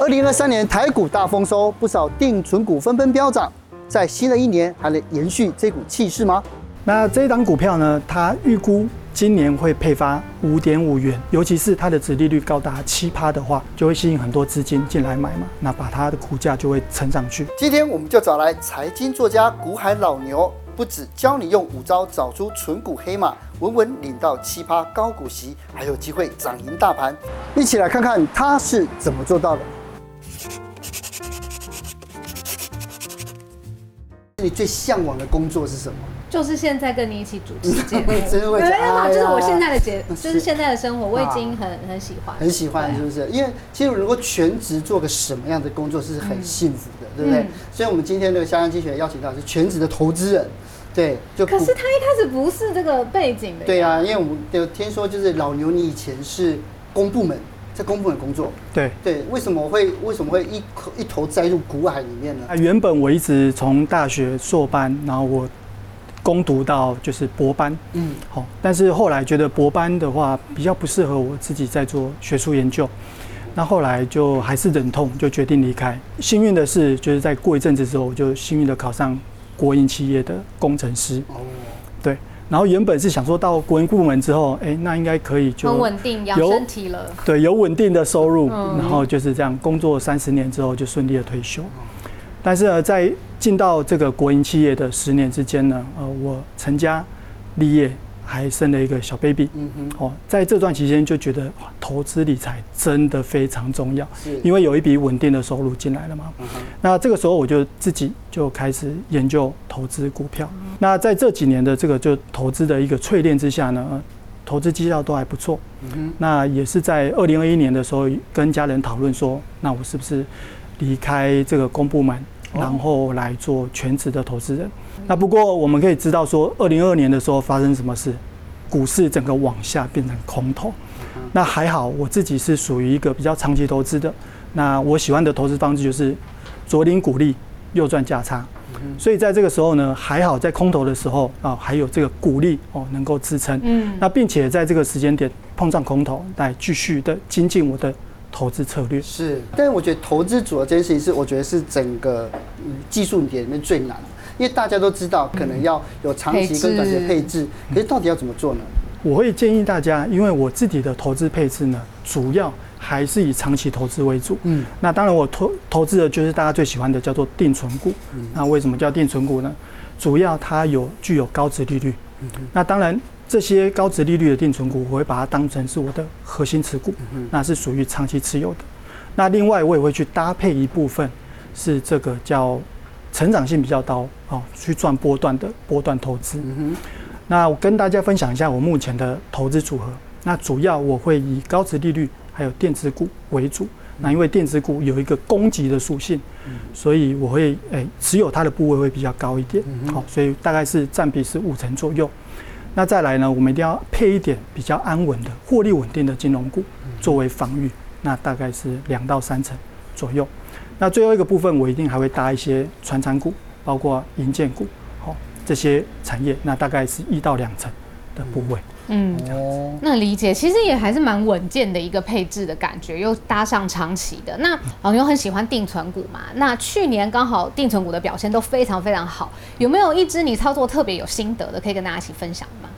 二零二三年台股大丰收，不少定存股纷纷飙涨，在新的一年还能延续这股气势吗？那这一档股票呢，它预估今年会配发五点五元，尤其是它的殖利率高达七趴的话，就会吸引很多资金进来买嘛，那把它的股价就会撑上去。今天我们就找来财经作家股海老牛，不止教你用五招找出存股黑马，稳稳领到七趴高股息，还有机会涨赢大盘。一起来看看他是怎么做到的。你最向往的工作是什么？就是现在跟你一起主持节目，真 的会没有，就是我现在的节，就是现在的生活，我已经很很喜欢，很喜欢，是不是？因为其实如果全职做个什么样的工作是很幸福的，对不对？所以，我们今天这个香香精选邀请到是全职的投资人，对，就可是他一开始不是这个背景的，对啊，因为我们有听说，就是老牛，你以前是公部门，在公部门工作，对对，为什么会为什么会一口一头栽入股海里面呢？啊，原本我一直从大学硕班，然后我。攻读到就是博班，嗯，好，但是后来觉得博班的话比较不适合我自己在做学术研究，那后来就还是忍痛就决定离开。幸运的是，就是在过一阵子之后，我就幸运的考上国营企业的工程师。然后原本是想说到国营部门之后，哎，那应该可以就很稳定养身体了，对，有稳定的收入，然后就是这样工作三十年之后就顺利的退休。但是呢，在进到这个国营企业的十年之间呢，呃，我成家立业，还生了一个小 baby。嗯哼。哦，在这段期间就觉得投资理财真的非常重要，是因为有一笔稳定的收入进来了嘛。那这个时候我就自己就开始研究投资股票。嗯。那在这几年的这个就投资的一个淬炼之下呢，投资绩效都还不错。嗯。那也是在二零二一年的时候跟家人讨论说，那我是不是？离开这个公部门，然后来做全职的投资人。那不过我们可以知道说，二零二二年的时候发生什么事？股市整个往下变成空头。那还好，我自己是属于一个比较长期投资的。那我喜欢的投资方式就是左领股利，右赚价差。所以在这个时候呢，还好在空头的时候啊，还有这个股利哦能够支撑。嗯。那并且在这个时间点碰上空头，来继续的精进我的。投资策略是，但是我觉得投资组合这件事情是，我觉得是整个技术点里面最难的，因为大家都知道可能要有长期跟短期的配置，可是到底要怎么做呢？我会建议大家，因为我自己的投资配置呢，主要还是以长期投资为主。嗯，那当然我投投资的就是大家最喜欢的叫做定存股。嗯，那为什么叫定存股呢？主要它有具有高值利率。嗯，那当然。这些高值利率的定存股，我会把它当成是我的核心持股，嗯那是属于长期持有的。那另外我也会去搭配一部分，是这个叫成长性比较高哦，去赚波段的波段投资。嗯那我跟大家分享一下我目前的投资组合。那主要我会以高值利率还有电子股为主。那因为电子股有一个攻击的属性，所以我会诶持有它的部位会比较高一点。好，所以大概是占比是五成左右。那再来呢，我们一定要配一点比较安稳的、获利稳定的金融股作为防御，那大概是两到三成左右。那最后一个部分，我一定还会搭一些传产股，包括银建股，好，这些产业，那大概是一到两成的部位。嗯，那理解，其实也还是蛮稳健的一个配置的感觉，又搭上长期的。那老牛很喜欢定存股嘛？那去年刚好定存股的表现都非常非常好，有没有一支你操作特别有心得的，可以跟大家一起分享吗？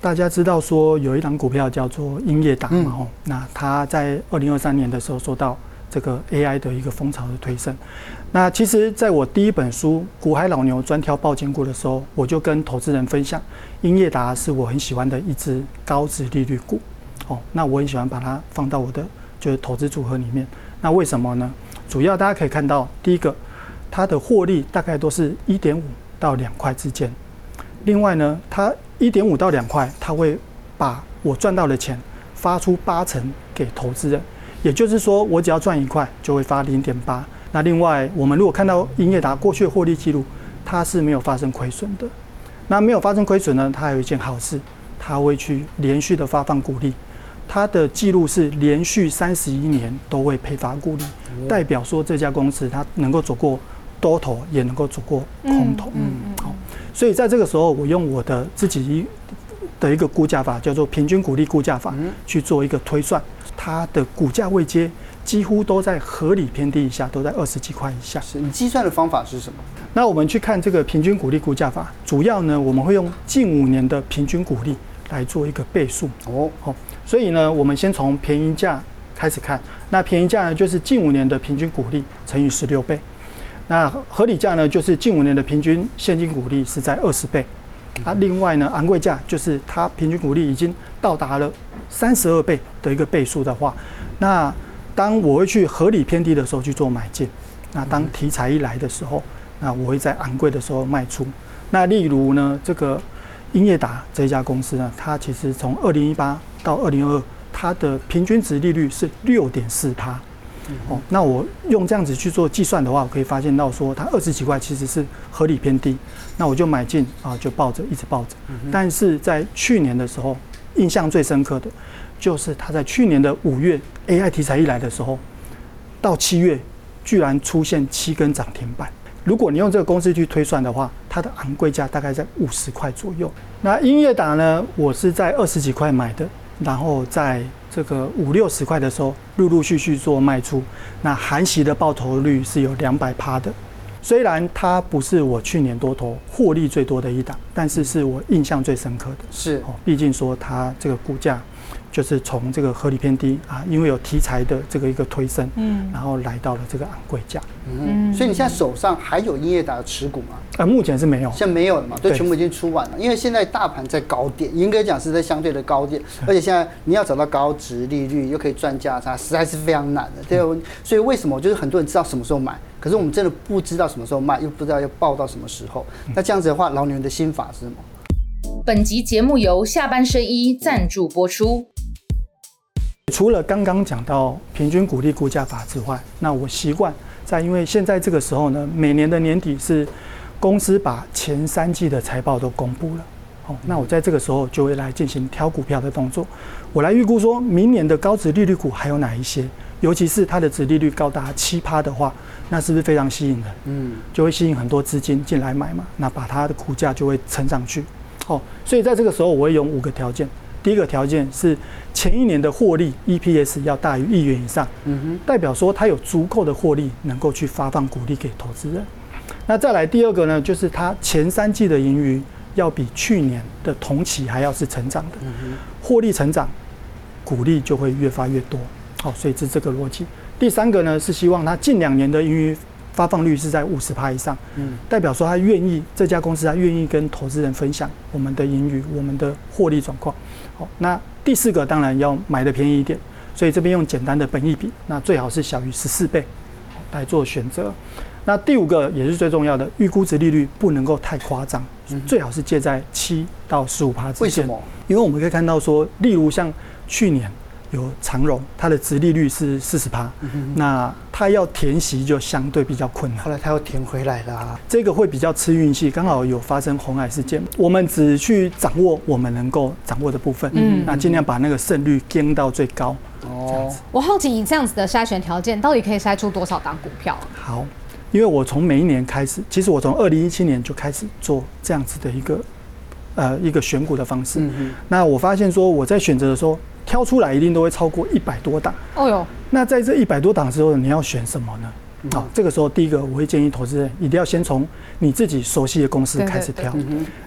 大家知道说有一档股票叫做英业达嘛？哦，那他在二零二三年的时候说到。这个 AI 的一个风潮的推升，那其实在我第一本书《股海老牛专挑抱紧股》的时候，我就跟投资人分享，英业达是我很喜欢的一只高值利率股，哦，那我很喜欢把它放到我的就是投资组合里面。那为什么呢？主要大家可以看到，第一个，它的获利大概都是一点五到两块之间。另外呢，它一点五到两块，它会把我赚到的钱发出八成给投资人。也就是说，我只要赚一块，就会发零点八。那另外，我们如果看到英业达过去的获利记录，它是没有发生亏损的。那没有发生亏损呢，它还有一件好事，它会去连续的发放股利。它的记录是连续三十一年都会配发股利，代表说这家公司它能够走过多头，也能够走过空头。嗯嗯。好，所以在这个时候，我用我的自己的一个估价法，叫做平均股利估价法，去做一个推算。它的股价位阶几乎都在合理偏低以下，都在二十几块以下。是你计算的方法是什么？那我们去看这个平均股利估价法，主要呢我们会用近五年的平均股利来做一个倍数。哦，好，所以呢我们先从便宜价开始看。那便宜价呢就是近五年的平均股利乘以十六倍。那合理价呢就是近五年的平均现金股利是在二十倍。啊，另外呢昂贵价就是它平均股利已经到达了三十二倍的一个倍数的话，那当我会去合理偏低的时候去做买进，那当题材一来的时候，那我会在昂贵的时候卖出。那例如呢，这个英业达这家公司呢，它其实从二零一八到二零二二，它的平均值利率是六点四趴。哦，那我用这样子去做计算的话，我可以发现到说，它二十几块其实是合理偏低。那我就买进啊，就抱着一直抱着。但是在去年的时候，印象最深刻的，就是它在去年的五月 AI 题材一来的时候，到七月居然出现七根涨停板。如果你用这个公式去推算的话，它的昂贵价大概在五十块左右。那英业达呢，我是在二十几块买的，然后在这个五六十块的时候，陆陆续续做卖出。那含息的爆头率是有两百趴的。虽然它不是我去年多头获利最多的一档，但是是我印象最深刻的。是哦，毕竟说它这个股价。就是从这个合理偏低啊，因为有题材的这个一个推升，嗯，然后来到了这个昂贵价，嗯，所以你现在手上还有英业达的持股吗？呃，目前是没有，现在没有了嘛，都全部已经出完了。因为现在大盘在高点，严格讲是在相对的高点，而且现在你要找到高值利率又可以赚价差，实在是非常难的。对，所以为什么？就是很多人知道什么时候买，可是我们真的不知道什么时候卖，又不知道要报到什么时候。那这样子的话，老牛的心法是什么？本集节目由下半身衣赞助播出。除了刚刚讲到平均股利估价法之外，那我习惯在，因为现在这个时候呢，每年的年底是公司把前三季的财报都公布了，哦，那我在这个时候就会来进行挑股票的动作，我来预估说明年的高值利率股还有哪一些，尤其是它的值利率高达七趴的话，那是不是非常吸引人？嗯，就会吸引很多资金进来买嘛，那把它的股价就会撑上去，哦，所以在这个时候我会用五个条件。第一个条件是前一年的获利 EPS 要大于一元以上，嗯哼，代表说它有足够的获利能够去发放股利给投资人。那再来第二个呢，就是它前三季的盈余要比去年的同期还要是成长的，获利成长，股利就会越发越多。好，所以是这个逻辑。第三个呢，是希望它近两年的盈余。发放率是在五十趴以上，嗯，代表说他愿意这家公司他愿意跟投资人分享我们的盈余、我们的获利状况。好，那第四个当然要买的便宜一点，所以这边用简单的本益比，那最好是小于十四倍来做选择。那第五个也是最重要的，预估值利率不能够太夸张，最好是介在七到十五趴之间。为什么？因为我们可以看到说，例如像去年。有长荣，它的殖利率是四十趴，那它要填息就相对比较困难。后来它又填回来了，啊，这个会比较吃运气。刚好有发生红海事件，我们只去掌握我们能够掌握的部分，嗯，那尽量把那个胜率降到最高。哦，我好奇，以这样子的筛选条件，到底可以筛出多少档股票？好，因为我从每一年开始，其实我从二零一七年就开始做这样子的一个呃一个选股的方式。嗯哼，那我发现说我在选择的时候。挑出来一定都会超过一百多档。哦哟，那在这一百多档之后，你要选什么呢？好，这个时候第一个我会建议投资人一定要先从你自己熟悉的公司开始挑。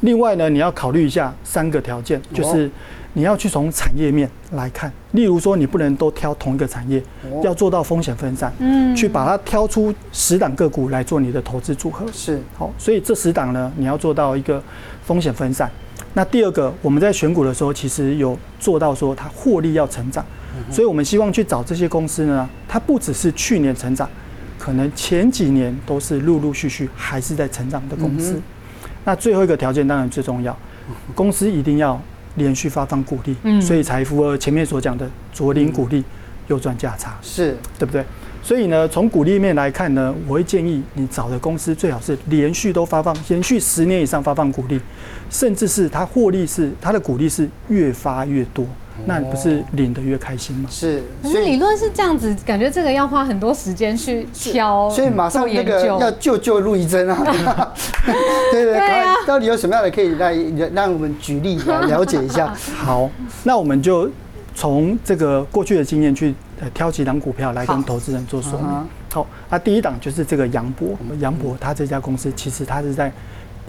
另外呢，你要考虑一下三个条件，就是你要去从产业面来看，例如说你不能都挑同一个产业，要做到风险分散，嗯，去把它挑出十档个股来做你的投资组合。是，好，所以这十档呢，你要做到一个风险分散。那第二个，我们在选股的时候，其实有做到说它获利要成长，所以我们希望去找这些公司呢，它不只是去年成长，可能前几年都是陆陆续续还是在成长的公司。那最后一个条件当然最重要，公司一定要连续发放股利，所以才符合前面所讲的左领股利，右赚价差，是。对不对？所以呢，从股利面来看呢，我会建议你找的公司最好是连续都发放，连续十年以上发放股利，甚至是它获利是它的股利是越发越多，那你不是领的越开心吗？是，可是理论是这样子，感觉这个要花很多时间去挑，所以马上那个要救救陆怡真啊，对对对，到底有什么样的可以来让我们举例来了解一下？好，那我们就从这个过去的经验去。呃挑几档股票来跟投资人做说明。好，那，啊，第一档就是这个扬博，扬博他这家公司其实它是在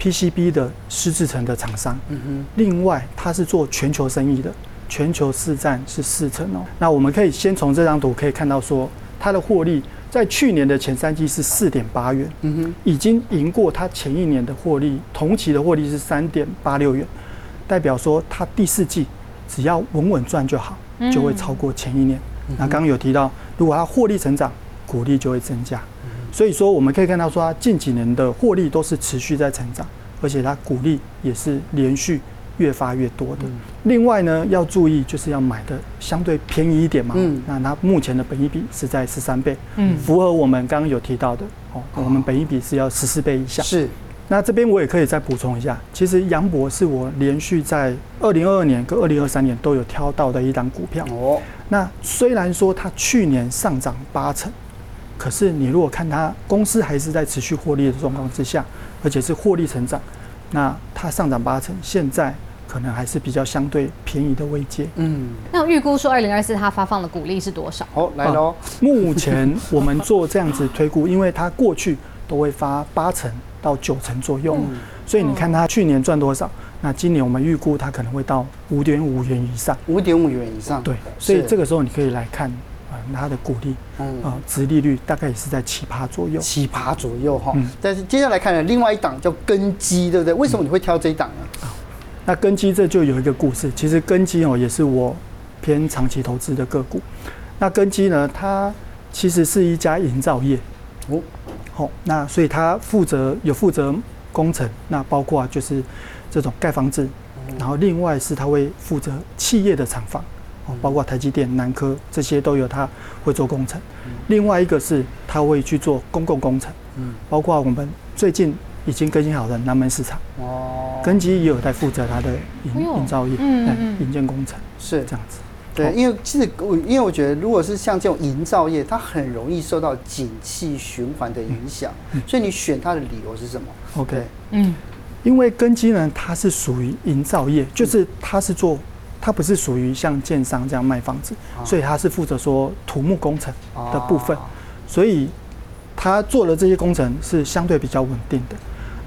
PCB 的湿制成的厂商。嗯哼。另外，它是做全球生意的，全球市占是四成哦。那我们可以先从这张图可以看到说，它的获利在去年的前三季是四点八元，嗯哼，已经赢过它前一年的获利，同期的获利是三点八六元，代表说它第四季只要稳稳赚就好，就会超过前一年。那刚刚有提到，如果它获利成长，股利就会增加。所以说我们可以看到说，它近几年的获利都是持续在成长，而且它股利也是连续越发越多的。另外呢，要注意就是要买的相对便宜一点嘛。嗯。那它目前的本益比是在十三倍，嗯，符合我们刚刚有提到的哦。我们本益比是要十四倍以下。是。那这边我也可以再补充一下，其实杨博是我连续在二零二二年跟二零二三年都有挑到的一档股票。哦。那虽然说它去年上涨八成，可是你如果看它公司还是在持续获利的状况之下，而且是获利成长，那它上涨八成，现在可能还是比较相对便宜的位阶。嗯。那预估说二零二四它发放的股利是多少？好，来喽。目前我们做这样子推估，因为它过去都会发八成。到九成左右，嗯、所以你看它去年赚多少？嗯、那今年我们预估它可能会到五点五元以上。五点五元以上，对。所以这个时候你可以来看啊，它的股利，嗯啊，殖利率大概也是在七趴左右。七趴左右哈。嗯、但是接下来看呢，另外一档叫根基，对不对？为什么你会挑这一档呢？嗯、那根基这就有一个故事。其实根基哦，也是我偏长期投资的个股。那根基呢，它其实是一家营造业。哦。哦，那所以它负责有负责工程，那包括就是这种盖房子，然后另外是它会负责企业的厂房，哦，包括台积电、南科这些都有他会做工程。另外一个是他会去做公共工程，嗯，包括我们最近已经更新好的南门市场，哦，根基也有在负责它的营营造业，嗯，营建工程是。这样子。对，因为其实我因为我觉得，如果是像这种营造业，它很容易受到景气循环的影响，嗯、所以你选它的理由是什么？OK，嗯，因为根基呢，它是属于营造业，就是它是做，它不是属于像建商这样卖房子，啊、所以它是负责说土木工程的部分，啊、所以它做的这些工程是相对比较稳定的。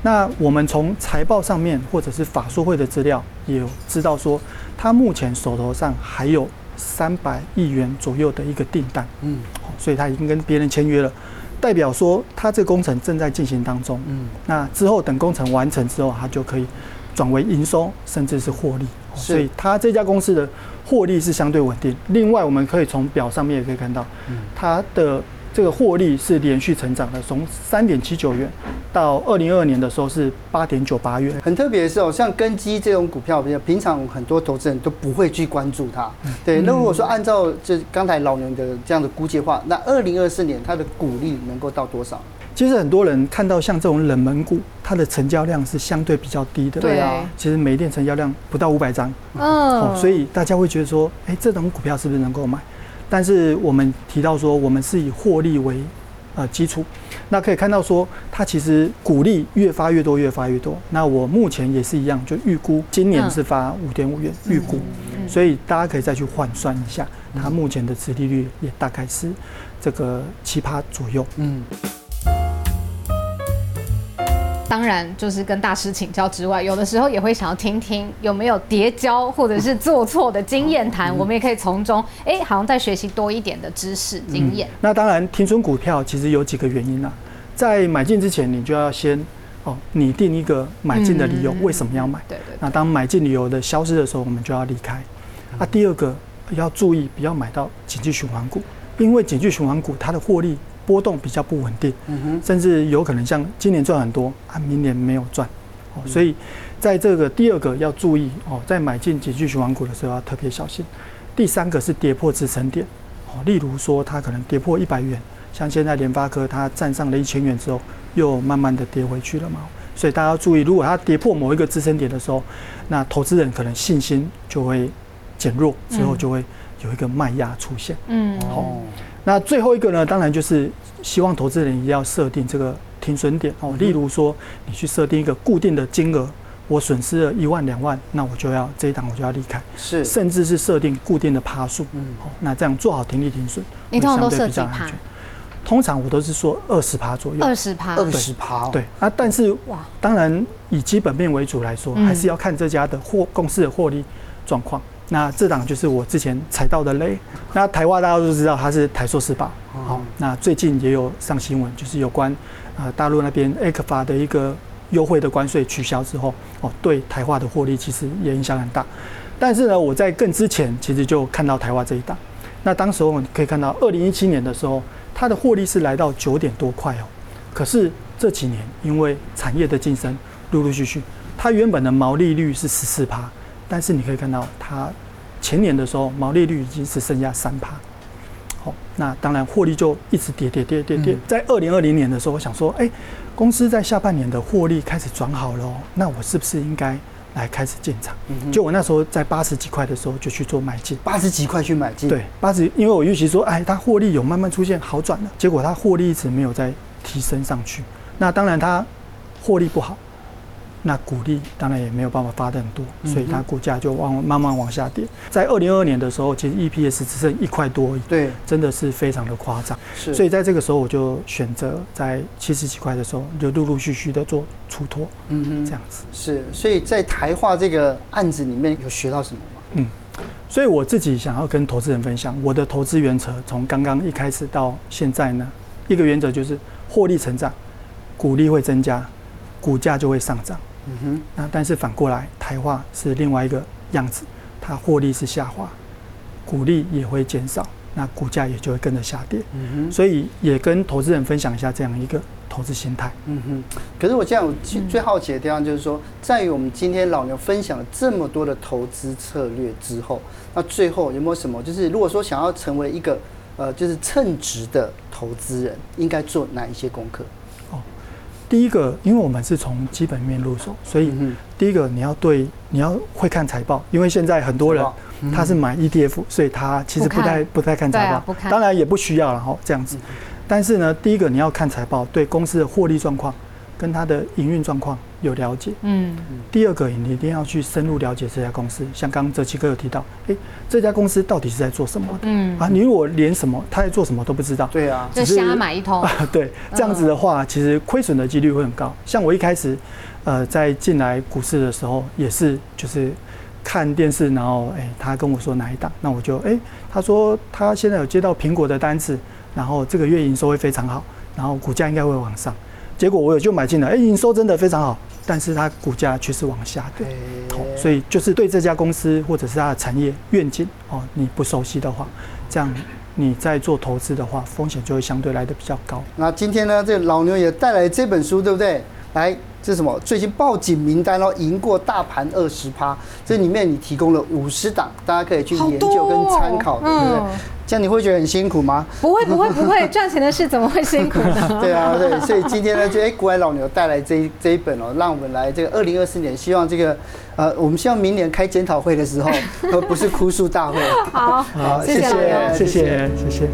那我们从财报上面或者是法说会的资料也有知道说，他目前手头上还有。三百亿元左右的一个订单，嗯，所以他已经跟别人签约了，代表说他这个工程正在进行当中，嗯，那之后等工程完成之后，他就可以转为营收，甚至是获利，所以他这家公司的获利是相对稳定。另外，我们可以从表上面也可以看到，嗯，它的。这个获利是连续成长的，从三点七九元到二零二二年的时候是八点九八元。很特别的是哦，像根基这种股票，平常很多投资人都不会去关注它。对，那如果说按照这刚才老牛的这样的估计的话，那二零二四年它的股利能够到多少？其实很多人看到像这种冷门股，它的成交量是相对比较低的。对啊，其实每天成交量不到五百张。哦，所以大家会觉得说，哎，这种股票是不是能够买？但是我们提到说，我们是以获利为呃基础，那可以看到说，它其实股利越发越多，越发越多。那我目前也是一样，就预估今年是发五点五元预估，所以大家可以再去换算一下，它目前的殖利率也大概是这个七趴左右。嗯。当然，就是跟大师请教之外，有的时候也会想要听听有没有叠交或者是做错的经验谈，我们也可以从中，哎，好像再学习多一点的知识经验。那当然，停损股票其实有几个原因啊，在买进之前，你就要先哦拟定一个买进的理由，为什么要买？对对。那当买进理由的消失的时候，我们就要离开。那第二个要注意，不要买到景气循环股，因为景气循环股它的获利。波动比较不稳定，甚至有可能像今年赚很多啊，明年没有赚，哦，所以在这个第二个要注意哦，在买进景气循环股的时候要特别小心。第三个是跌破支撑点，哦，例如说它可能跌破一百元，像现在联发科它站上了一千元之后，又慢慢的跌回去了嘛，所以大家要注意，如果它跌破某一个支撑点的时候，那投资人可能信心就会减弱，之后就会有一个卖压出现，嗯，哦。那最后一个呢，当然就是希望投资人一定要设定这个停损点。哦。例如说，你去设定一个固定的金额，我损失了一万两万，那我就要这一档我就要离开，是，甚至是设定固定的趴数，嗯，好那这样做好停利停损，你通常都设几趴？通常我都是说二十趴左右，二十趴，二十趴，对啊，但是哇，当然以基本面为主来说，还是要看这家的获公司的获利状况。那这档就是我之前踩到的雷。那台化大家都知道它是台硕四宝，好，那最近也有上新闻，就是有关呃大陆那边 ECFA 的一个优惠的关税取消之后，哦，对台化的获利其实也影响很大。但是呢，我在更之前其实就看到台化这一档。那当时我们可以看到，二零一七年的时候，它的获利是来到九点多块哦。可是这几年因为产业的晋升，陆陆续续，它原本的毛利率是十四趴。但是你可以看到，它前年的时候毛利率已经是剩下三趴，好，那当然获利就一直跌跌跌跌跌。在二零二零年的时候，我想说，哎，公司在下半年的获利开始转好了，那我是不是应该来开始进场？就我那时候在八十几块的时候就去做买进，八十几块去买进。对，八十，因为我预期说，哎，它获利有慢慢出现好转了，结果它获利一直没有再提升上去。那当然它获利不好。那股利当然也没有办法发的很多，所以它股价就往慢慢往下跌。在二零二二年的时候，其实 EPS 只剩一块多而已，对，真的是非常的夸张。是，所以在这个时候，我就选择在七十几块的时候，就陆陆续续的做出脱，嗯哼，这样子。是，所以在台化这个案子里面有学到什么吗？嗯，所以我自己想要跟投资人分享我的投资原则，从刚刚一开始到现在呢，一个原则就是获利成长，股利会增加，股价就会上涨。嗯哼，那但是反过来，台化是另外一个样子，它获利是下滑，股利也会减少，那股价也就会跟着下跌。嗯哼，所以也跟投资人分享一下这样一个投资心态。嗯哼，可是我这样最好奇的地方就是说，在于我们今天老牛分享了这么多的投资策略之后，那最后有没有什么？就是如果说想要成为一个呃，就是称职的投资人，应该做哪一些功课？第一个，因为我们是从基本面入手，所以第一个你要对你要会看财报，因为现在很多人他是买 ETF，所以他其实不太不太看财报，当然也不需要了哈这样子。但是呢，第一个你要看财报，对公司的获利状况跟它的营运状况有了解。嗯，第二个你一定要去深入了解这家公司，像刚刚哲奇哥有提到，哎，这家公司到底是在做什么的？嗯啊，你如果连什么他在做什么都不知道，对啊，就瞎买一通。对，这样子的话，其实亏损的几率会很高。像我一开始，呃，在进来股市的时候，也是就是看电视，然后诶，他跟我说哪一档，那我就诶，他说他现在有接到苹果的单子，然后这个月营收会非常好，然后股价应该会往上。结果我也就买进来，诶，营收真的非常好。但是它股价却是往下的，所以就是对这家公司或者是它的产业愿景哦，你不熟悉的话，这样你在做投资的话，风险就会相对来的比较高。那今天呢，这老牛也带来这本书，对不对？来，这是什么？最近报警名单哦，赢过大盘二十趴，这里面你提供了五十档，大家可以去研究跟参考，对不对？这样你会觉得很辛苦吗？不会，不会，不会，赚钱的事怎么会辛苦呢？对啊，对，所以今天呢，就哎，股海老牛带来这一这一本哦，让我们来这个二零二四年，希望这个呃，我们希望明年开检讨会的时候，而不是哭诉大会。好，好，谢谢，谢谢，谢谢。谢谢